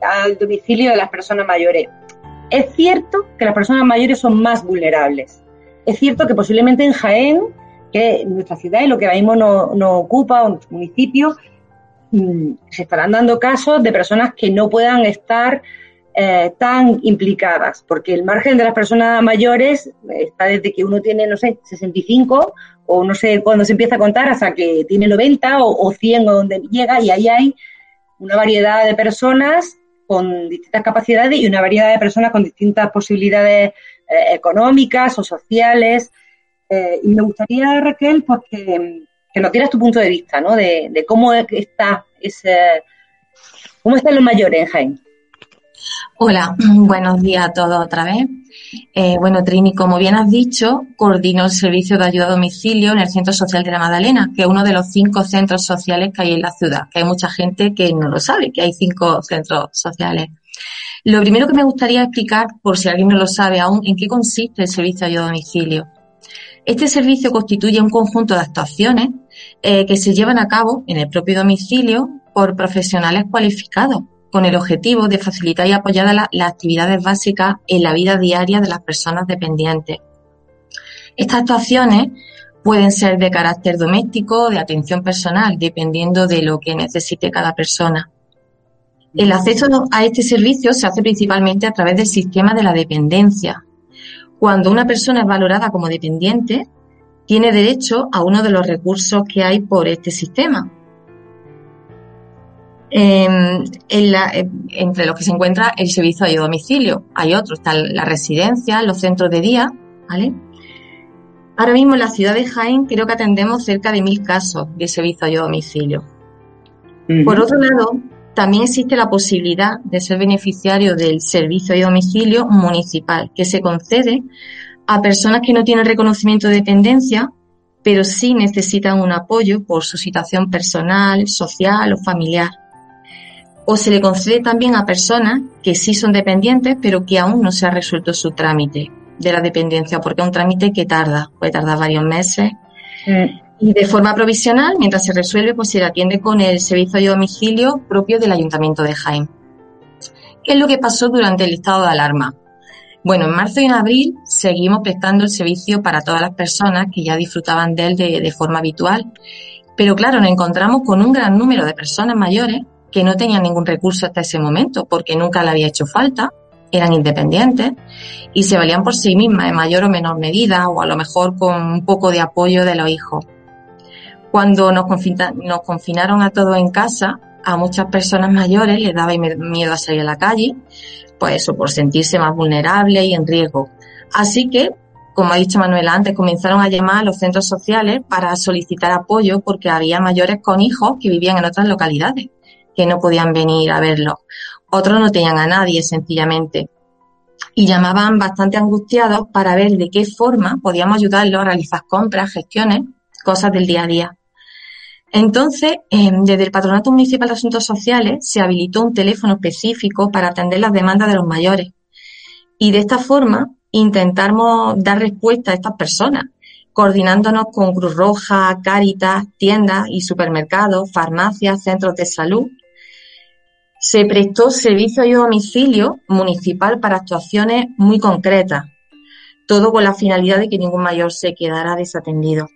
al domicilio de las personas mayores. Es cierto que las personas mayores son más vulnerables. Es cierto que posiblemente en Jaén, que nuestra ciudad y lo que ahora mismo nos no ocupa, o nuestro municipio, mm, se estarán dando casos de personas que no puedan estar eh, tan implicadas, porque el margen de las personas mayores está desde que uno tiene, no sé, 65 o no sé cuándo se empieza a contar hasta que tiene 90 o, 100 o donde llega y ahí hay una variedad de personas con distintas capacidades y una variedad de personas con distintas posibilidades eh, económicas o sociales. Eh, y me gustaría, Raquel, pues que, nos dieras tu punto de vista, ¿no? De, cómo está ese, cómo están los mayores en Jaén. Hola, buenos días a todos otra vez. Eh, bueno, Trini, como bien has dicho, coordino el servicio de ayuda a domicilio en el Centro Social de la Magdalena, que es uno de los cinco centros sociales que hay en la ciudad, que hay mucha gente que no lo sabe, que hay cinco centros sociales. Lo primero que me gustaría explicar, por si alguien no lo sabe aún, en qué consiste el servicio de ayuda a domicilio. Este servicio constituye un conjunto de actuaciones eh, que se llevan a cabo en el propio domicilio por profesionales cualificados con el objetivo de facilitar y apoyar las actividades básicas en la vida diaria de las personas dependientes. Estas actuaciones pueden ser de carácter doméstico o de atención personal, dependiendo de lo que necesite cada persona. El acceso a este servicio se hace principalmente a través del sistema de la dependencia. Cuando una persona es valorada como dependiente, tiene derecho a uno de los recursos que hay por este sistema, Em, entre los que se encuentra el servicio de domicilio. Hay otros, están las residencias, los centros de día, ¿vale? Ahora mismo en la ciudad de Jaén creo que atendemos cerca de mil casos de servicio a domicilio. Por otro lado, también existe la posibilidad de ser beneficiario del servicio de domicilio municipal, que se concede a personas que no tienen reconocimiento de dependencia, pero sí necesitan un apoyo por su situación personal, social o familiar o se le concede también a personas que sí son dependientes, pero que aún no se ha resuelto su trámite de la dependencia, porque es un trámite que tarda, puede tardar varios meses. Mm. Y de forma provisional, mientras se resuelve, pues se le atiende con el servicio de domicilio propio del Ayuntamiento de Jaén. ¿Qué es lo que pasó durante el estado de alarma? Bueno, en marzo y en abril seguimos prestando el servicio para todas las personas que ya disfrutaban de él de, de forma habitual. Pero claro, nos encontramos con un gran número de personas mayores que no tenían ningún recurso hasta ese momento porque nunca le había hecho falta, eran independientes y se valían por sí mismas en mayor o menor medida o a lo mejor con un poco de apoyo de los hijos. Cuando nos, nos confinaron a todos en casa, a muchas personas mayores les daba miedo a salir a la calle, pues eso, por sentirse más vulnerables y en riesgo. Así que, como ha dicho Manuela antes, comenzaron a llamar a los centros sociales para solicitar apoyo porque había mayores con hijos que vivían en otras localidades que no podían venir a verlo. Otros no tenían a nadie, sencillamente. Y llamaban bastante angustiados para ver de qué forma podíamos ayudarlos a realizar compras, gestiones, cosas del día a día. Entonces, em, desde el Patronato Municipal de Asuntos Sociales se habilitó un teléfono específico para atender las demandas de los mayores. Y de esta forma intentamos dar respuesta a estas personas, coordinándonos con Cruz Roja, Cáritas, tiendas y supermercados, farmacias, centros de salud se prestó servicio a domicilio municipal para actuaciones muy concretas, todo con la finalidad de que ningún mayor se quedara desatendido.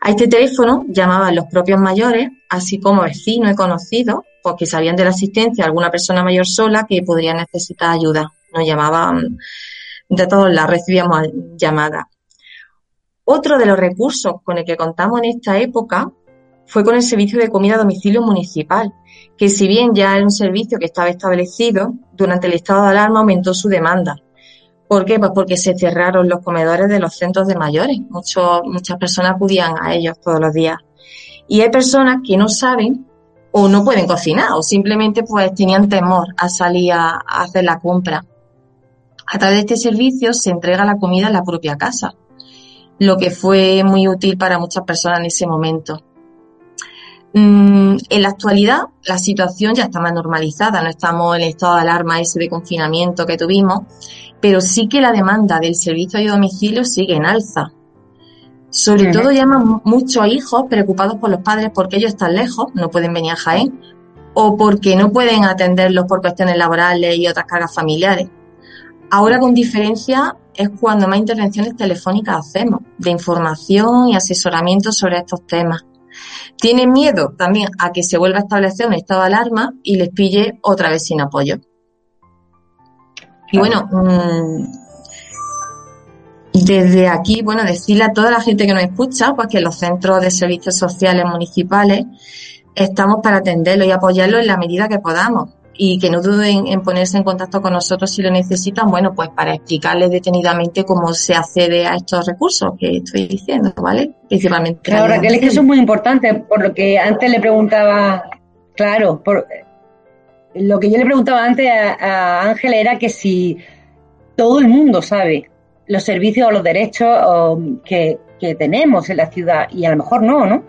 A este teléfono llamaban los propios mayores, así como vecinos y conocidos, porque sabían de la existencia de alguna persona mayor sola que podría necesitar ayuda. Nos llamaban de todos lados, recibíamos llamadas. Otro de los recursos con el que contamos en esta época fue con el servicio de comida a domicilio municipal, que si bien ya era un servicio que estaba establecido, durante el estado de alarma aumentó su demanda. ¿Por qué? Pues porque se cerraron los comedores de los centros de mayores. muchas personas acudían a ellos todos los días. Y hay personas que no saben o no pueden cocinar o simplemente pues tenían temor a salir a hacer la compra. A través de este servicio se entrega la comida en la propia casa, lo que fue muy útil para muchas personas en ese momento. Mm, en la actualidad, la situación ya está más normalizada, no estamos en el estado de alarma ese de confinamiento que tuvimos, pero sí que la demanda del servicio de domicilio sigue en alza. Sobre todo llaman muchos hijos preocupados por los padres porque ellos están lejos, no pueden venir a Jaén, o porque no pueden atenderlos por cuestiones laborales y otras cargas familiares. Ahora, con diferencia, es cuando más intervenciones telefónicas hacemos, de información y asesoramiento sobre estos temas. Tienen miedo también a que se vuelva a establecer un estado de alarma y les pille otra vez sin apoyo. Y bueno, mm, desde aquí, bueno, decirle a toda la gente que nos escucha, pues que los centros de servicios sociales municipales estamos para atenderlos y apoyarlos en la medida que podamos y que no duden en ponerse en contacto con nosotros si lo necesitan, bueno, pues para explicarles detenidamente cómo se accede a estos recursos que estoy diciendo, ¿vale? Principalmente. Claro, Raquel, es que eso es muy importante, por lo que antes le preguntaba, claro, por, lo que yo le preguntaba antes a, Ángel era que si todo el mundo sabe los servicios o los derechos que, tenemos en la ciudad y a lo mejor no, ¿no?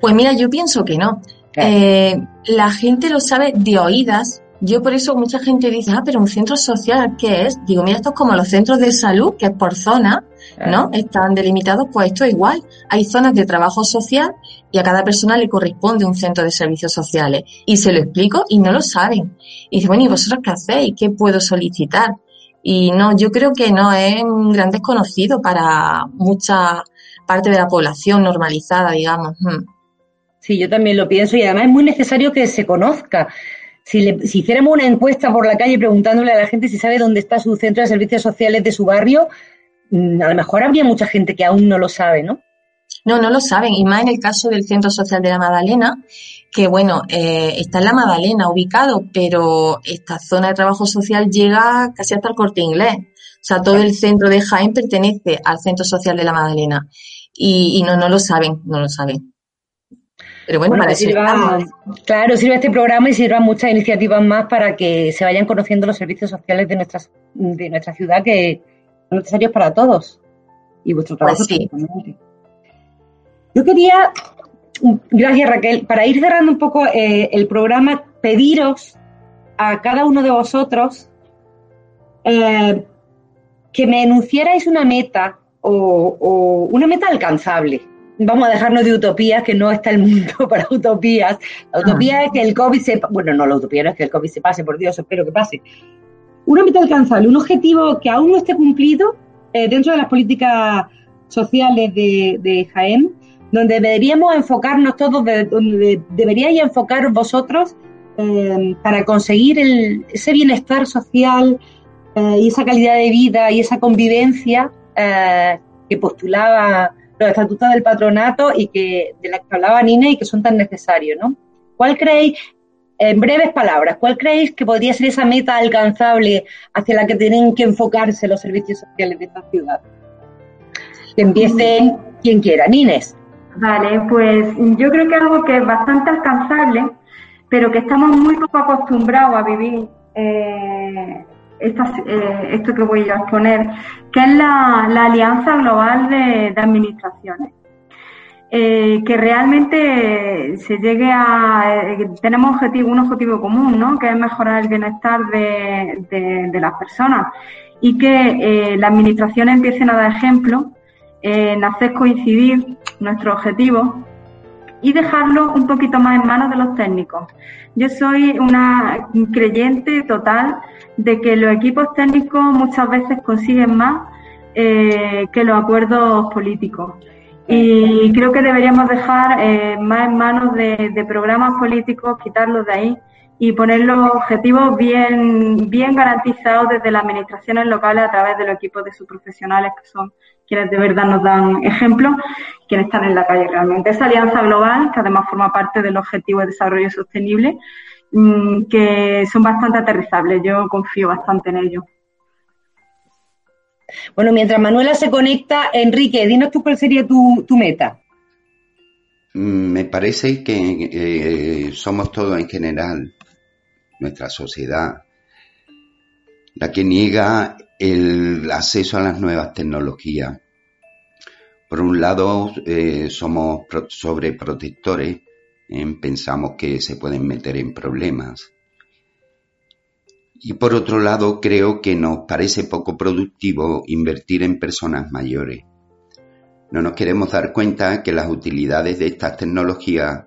Pues mira, yo pienso que no. Eh, la gente lo sabe de oídas. Yo por eso mucha gente dice, ah, pero un centro social, ¿qué es? Digo, mira, esto es como los centros de salud, que es por zona, ¿no? Están delimitados, pues esto es igual. Hay zonas de trabajo social y a cada persona le corresponde un centro de servicios sociales. Y se lo explico y no lo saben. Y dice, bueno, ¿y vosotros qué hacéis? ¿Qué puedo solicitar? Y no, yo creo que no es un gran desconocido para mucha parte de la población normalizada, digamos. Hmm. Sí, yo también lo pienso y además es muy necesario que se conozca. Si, le, si hiciéramos una encuesta por la calle preguntándole a la gente si sabe dónde está su centro de servicios sociales de su barrio, Mm, a lo mejor habría mucha gente que aún no lo sabe, ¿no? No, no lo saben, y más en el caso del Centro Social de la Madalena, que bueno, eh, está en la Madalena ubicado, pero esta zona de trabajo social llega casi hasta el corte inglés. O sea, todo el centro de Jaén pertenece al Centro Social de la Madalena. Y, no, no lo saben, no lo saben. Pero bueno, para sirva, Claro, sirve este programa y sirvan muchas iniciativas más para que se vayan conociendo los servicios sociales de, nuestras, de nuestra ciudad que, necesarios para todos. Y vuestro pues trabajo Yo quería, gracias Raquel, para ir cerrando un poco eh, el programa, pediros a cada uno de vosotros eh, que me enunciarais una meta o, una meta alcanzable. Vamos a dejarnos de utopías, que no está el mundo para utopías. La utopía ah. es que el COVID se... Bueno, no, la utopía no es que el COVID se pase, por Dios, espero que pase una meta alcanzable, un objetivo que aún no esté cumplido eh, dentro de las políticas sociales de, Jaén, donde deberíamos enfocarnos todos, donde deberíais enfocar vosotros eh, para conseguir ese bienestar social eh, y esa calidad de vida y esa convivencia que postulaba los estatutos del patronato y que de la que hablaba Nina y que son tan necesarios, ¿no? ¿Cuál creéis en breves palabras, ¿cuál creéis que podría ser esa meta alcanzable hacia la que tienen que enfocarse los servicios sociales de esta ciudad? Que empiecen quien quiera. Nines. Vale, pues yo creo que algo que es bastante alcanzable, pero que estamos muy poco acostumbrados a vivir eh, eh, esto que voy a exponer, que es la, Alianza Global de Administraciones. Eh, que realmente se llegue a. Eh, tenemos objetivo, un objetivo común, ¿no? Que es mejorar el bienestar de, las personas y que eh, las administraciones empiecen a dar ejemplo en hacer coincidir nuestro objetivo y dejarlo un poquito más en manos de los técnicos. Yo soy una creyente total de que los equipos técnicos muchas veces consiguen más que los acuerdos políticos. Y creo que deberíamos dejar eh, más en manos de, programas políticos, quitarlos de ahí y poner los objetivos bien, bien garantizados desde las administraciones locales a través de los equipos de sus profesionales que son quienes de verdad nos dan ejemplo, quienes están en la calle realmente. Esa alianza global, que además forma parte del objetivo de desarrollo sostenible, mm, que son bastante aterrizables. Yo confío bastante en ello. Bueno, mientras Manuela se conecta, Enrique, dinos tú cuál sería tu, meta. Mm, me parece que eh, somos todos en general, nuestra sociedad, la que niega el acceso a las nuevas tecnologías. Por un lado, eh, somos sobreprotectores, eh, pensamos que se pueden meter en problemas. Y por otro lado, creo que nos parece poco productivo invertir en personas mayores. No nos queremos dar cuenta que las utilidades de estas tecnologías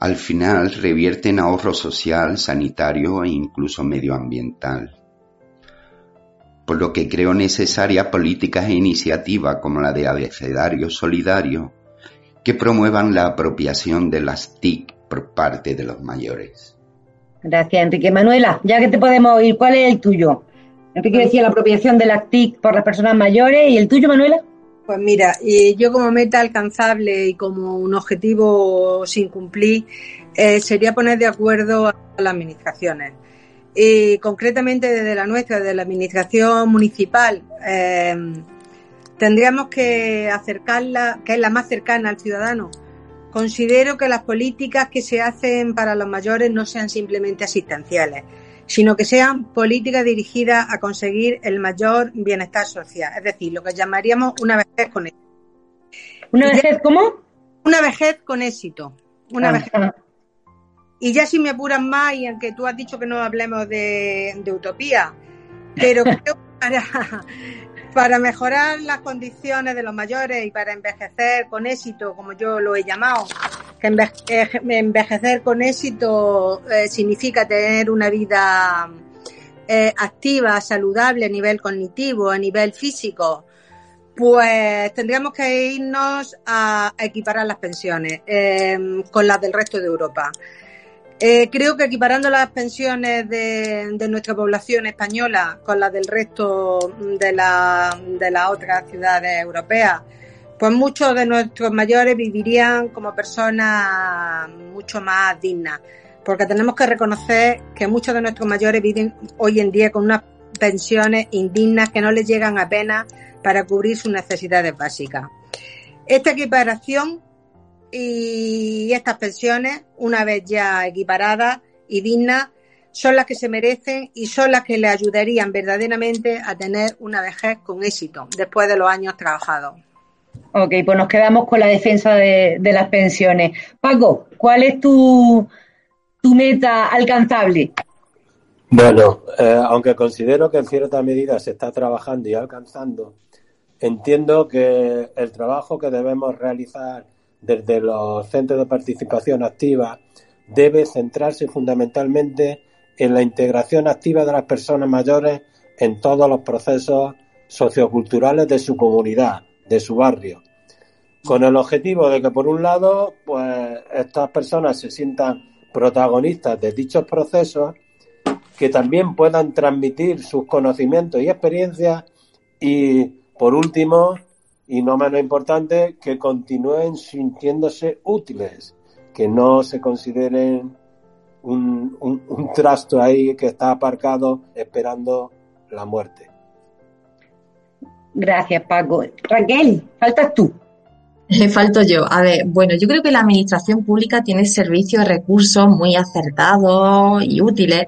al final revierten ahorro social, sanitario e incluso medioambiental. Por lo que creo necesaria políticas e iniciativas como la de abecedario solidario que promuevan la apropiación de las TIC por parte de los mayores. Gracias, Enrique. Manuela, ya que te podemos oír, ¿cuál es el tuyo? Enrique decía la apropiación de las TIC por las personas mayores. ¿Y el tuyo, Manuela? Pues mira, yo como meta alcanzable y como un objetivo sin cumplir, eh, sería poner de acuerdo a las administraciones. Y concretamente desde la nuestra, desde la administración municipal, eh, tendríamos que acercarla, que es la más cercana al ciudadano, considero que las políticas que se hacen para los mayores no sean simplemente asistenciales, sino que sean políticas dirigidas a conseguir el mayor bienestar social, es decir, lo que llamaríamos una vejez con éxito. ¿Una vejez cómo? Una vejez con éxito. Una Ah, vejez. Y ya si me apuran más, y aunque tú has dicho que no hablemos de, de utopía, pero creo que para, para mejorar las condiciones de los mayores y para envejecer con éxito, como yo lo he llamado, que eh, envejecer con éxito eh, significa tener una vida eh, activa, saludable a nivel cognitivo, a nivel físico, pues tendríamos que irnos a, a equiparar las pensiones eh, con las del resto de Europa. Eh, creo que equiparando las pensiones de, nuestra población española con las del resto de, la- de las otras ciudades europeas, pues muchos de nuestros mayores vivirían como personas mucho más dignas. Porque tenemos que reconocer que muchos de nuestros mayores viven hoy en día con unas pensiones indignas que no les llegan apenas para cubrir sus necesidades básicas. Esta equiparación y estas pensiones, una vez ya equiparadas y dignas, son las que se merecen y son las que le ayudarían verdaderamente a tener una vejez con éxito después de los años trabajados. Ok, pues nos quedamos con la defensa de, de las pensiones. Paco, ¿cuál es tu, tu meta alcanzable? Bueno, eh, aunque considero que en cierta medida se está trabajando y alcanzando, entiendo que el trabajo que debemos realizar desde los centros de participación activa debe centrarse fundamentalmente en la integración activa de las personas mayores en todos los procesos socioculturales de su comunidad, de su barrio, con el objetivo de que por un lado, pues estas personas se sientan protagonistas de dichos procesos que también puedan transmitir sus conocimientos y experiencias y, por último, y no menos importante, que continúen sintiéndose útiles, que no se consideren un, un, un trasto ahí que está aparcado esperando la muerte. Gracias, Paco. Raquel, faltas tú. Falto yo. A ver, bueno, yo creo que la administración pública tiene servicios y recursos muy acertados y útiles,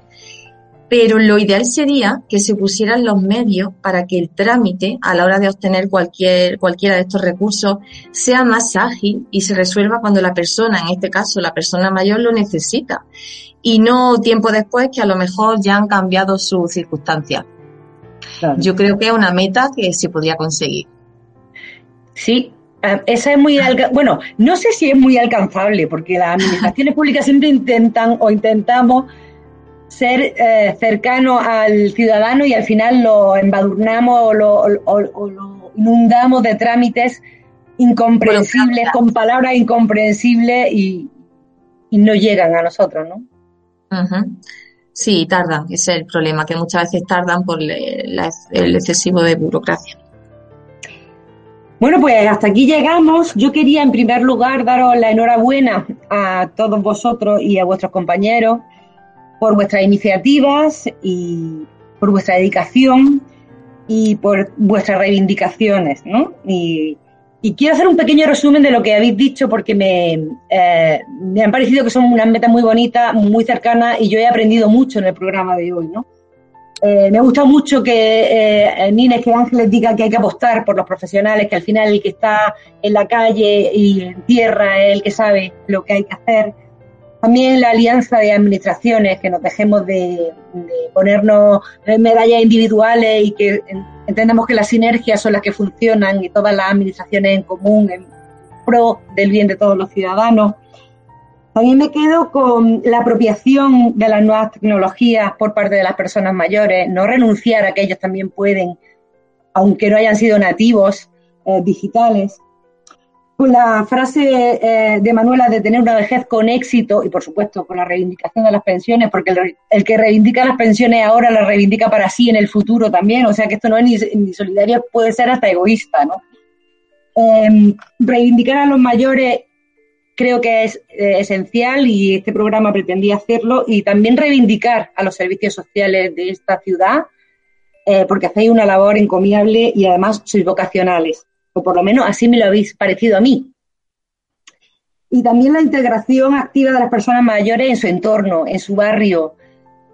pero lo ideal sería que se pusieran los medios para que el trámite a la hora de obtener cualquier, cualquiera de estos recursos sea más ágil y se resuelva cuando la persona, en este caso la persona mayor, lo necesita y no tiempo después que a lo mejor ya han cambiado sus circunstancias. Claro. Yo creo que es una meta que se podría conseguir. Sí, eh, esa es muy bueno, no sé si es muy alcanzable, porque las administraciones públicas siempre intentan o intentamos ser eh, cercanos al ciudadano y al final lo embadurnamos o lo, o- o- o lo inundamos de trámites incomprensibles, con palabras incomprensibles y, y no llegan a nosotros, ¿no? Sí, tardan, ese es el problema, que muchas veces tardan por le- la- el excesivo de burocracia. Bueno, pues hasta aquí llegamos. Yo quería en primer lugar daros la enhorabuena a todos vosotros y a vuestros compañeros por vuestras iniciativas y por vuestra dedicación y por vuestras reivindicaciones, ¿no? Y, y quiero hacer un pequeño resumen de lo que habéis dicho porque me, eh, me han parecido que son unas metas muy bonitas, muy cercanas y yo he aprendido mucho en el programa de hoy, ¿no? Eh, me gusta mucho que eh, Nines, que Ángeles diga que hay que apostar por los profesionales, que al final el que está en la calle y en tierra es el que sabe lo que hay que hacer. También la alianza de administraciones, que nos dejemos de, ponernos medallas individuales y que en- entendamos que las sinergias son las que funcionan y todas las administraciones en común en pro del bien de todos los ciudadanos. También me quedo con la apropiación de las nuevas tecnologías por parte de las personas mayores, no renunciar a que ellos también pueden, aunque no hayan sido nativos eh, digitales. Con la frase eh, de Manuela de tener una vejez con éxito y, por supuesto, con la reivindicación de las pensiones, porque el, el que reivindica las pensiones ahora las reivindica para sí en el futuro también, o sea que esto no es ni, ni solidario, puede ser hasta egoísta, ¿no? Eh, reivindicar a los mayores creo que es eh, esencial y este programa pretendía hacerlo y también reivindicar a los servicios sociales de esta ciudad eh, porque hacéis una labor encomiable y además sois vocacionales o por lo menos así me lo habéis parecido a mí. y también la integración activa de las personas mayores en su entorno, en su barrio,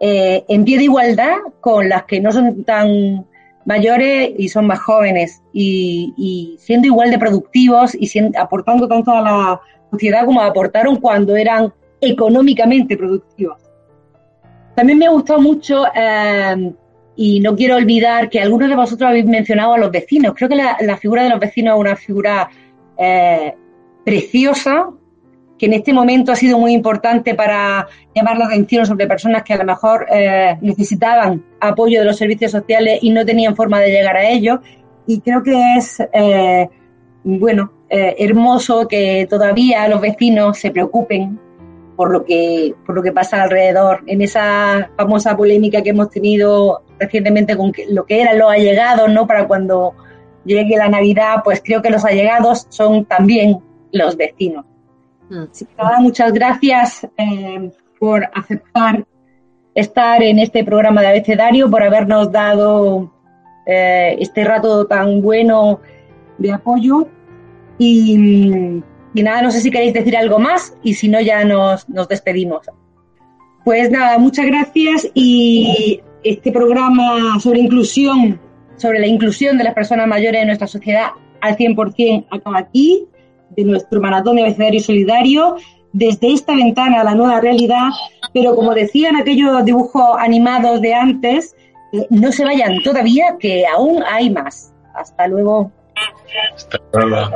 eh, en pie de igualdad con las que no son tan mayores y son más jóvenes, y, siendo igual de productivos y aportando tanto a la sociedad como aportaron cuando eran económicamente productivos. También me ha gustado mucho, eh, y no quiero olvidar que algunos de vosotros habéis mencionado a los vecinos. Creo que la, figura de los vecinos es una figura eh, preciosa, que en este momento ha sido muy importante para llamar la atención sobre personas que a lo mejor eh, necesitaban apoyo de los servicios sociales y no tenían forma de llegar a ellos. Y creo que es, bueno, hermoso que todavía los vecinos se preocupen por lo que por lo que pasa alrededor en esa famosa polémica que hemos tenido recientemente con lo que eran los allegados no para cuando llegue la navidad pues creo que los allegados son también los vecinos. Mm. muchas gracias eh, por aceptar estar en este programa de abecedario por habernos dado eh, este rato tan bueno de apoyo. Y y nada, no sé si queréis decir algo más y si no ya nos, nos despedimos. Pues nada, muchas gracias y este programa sobre inclusión, sobre la inclusión de las personas mayores en nuestra sociedad al 100% acaba aquí, de nuestro maratón de abecedario solidario, desde esta ventana a la nueva realidad, pero como decían aquellos dibujos animados de antes, eh, no se vayan todavía, que aún hay más. Hasta luego. Hasta luego.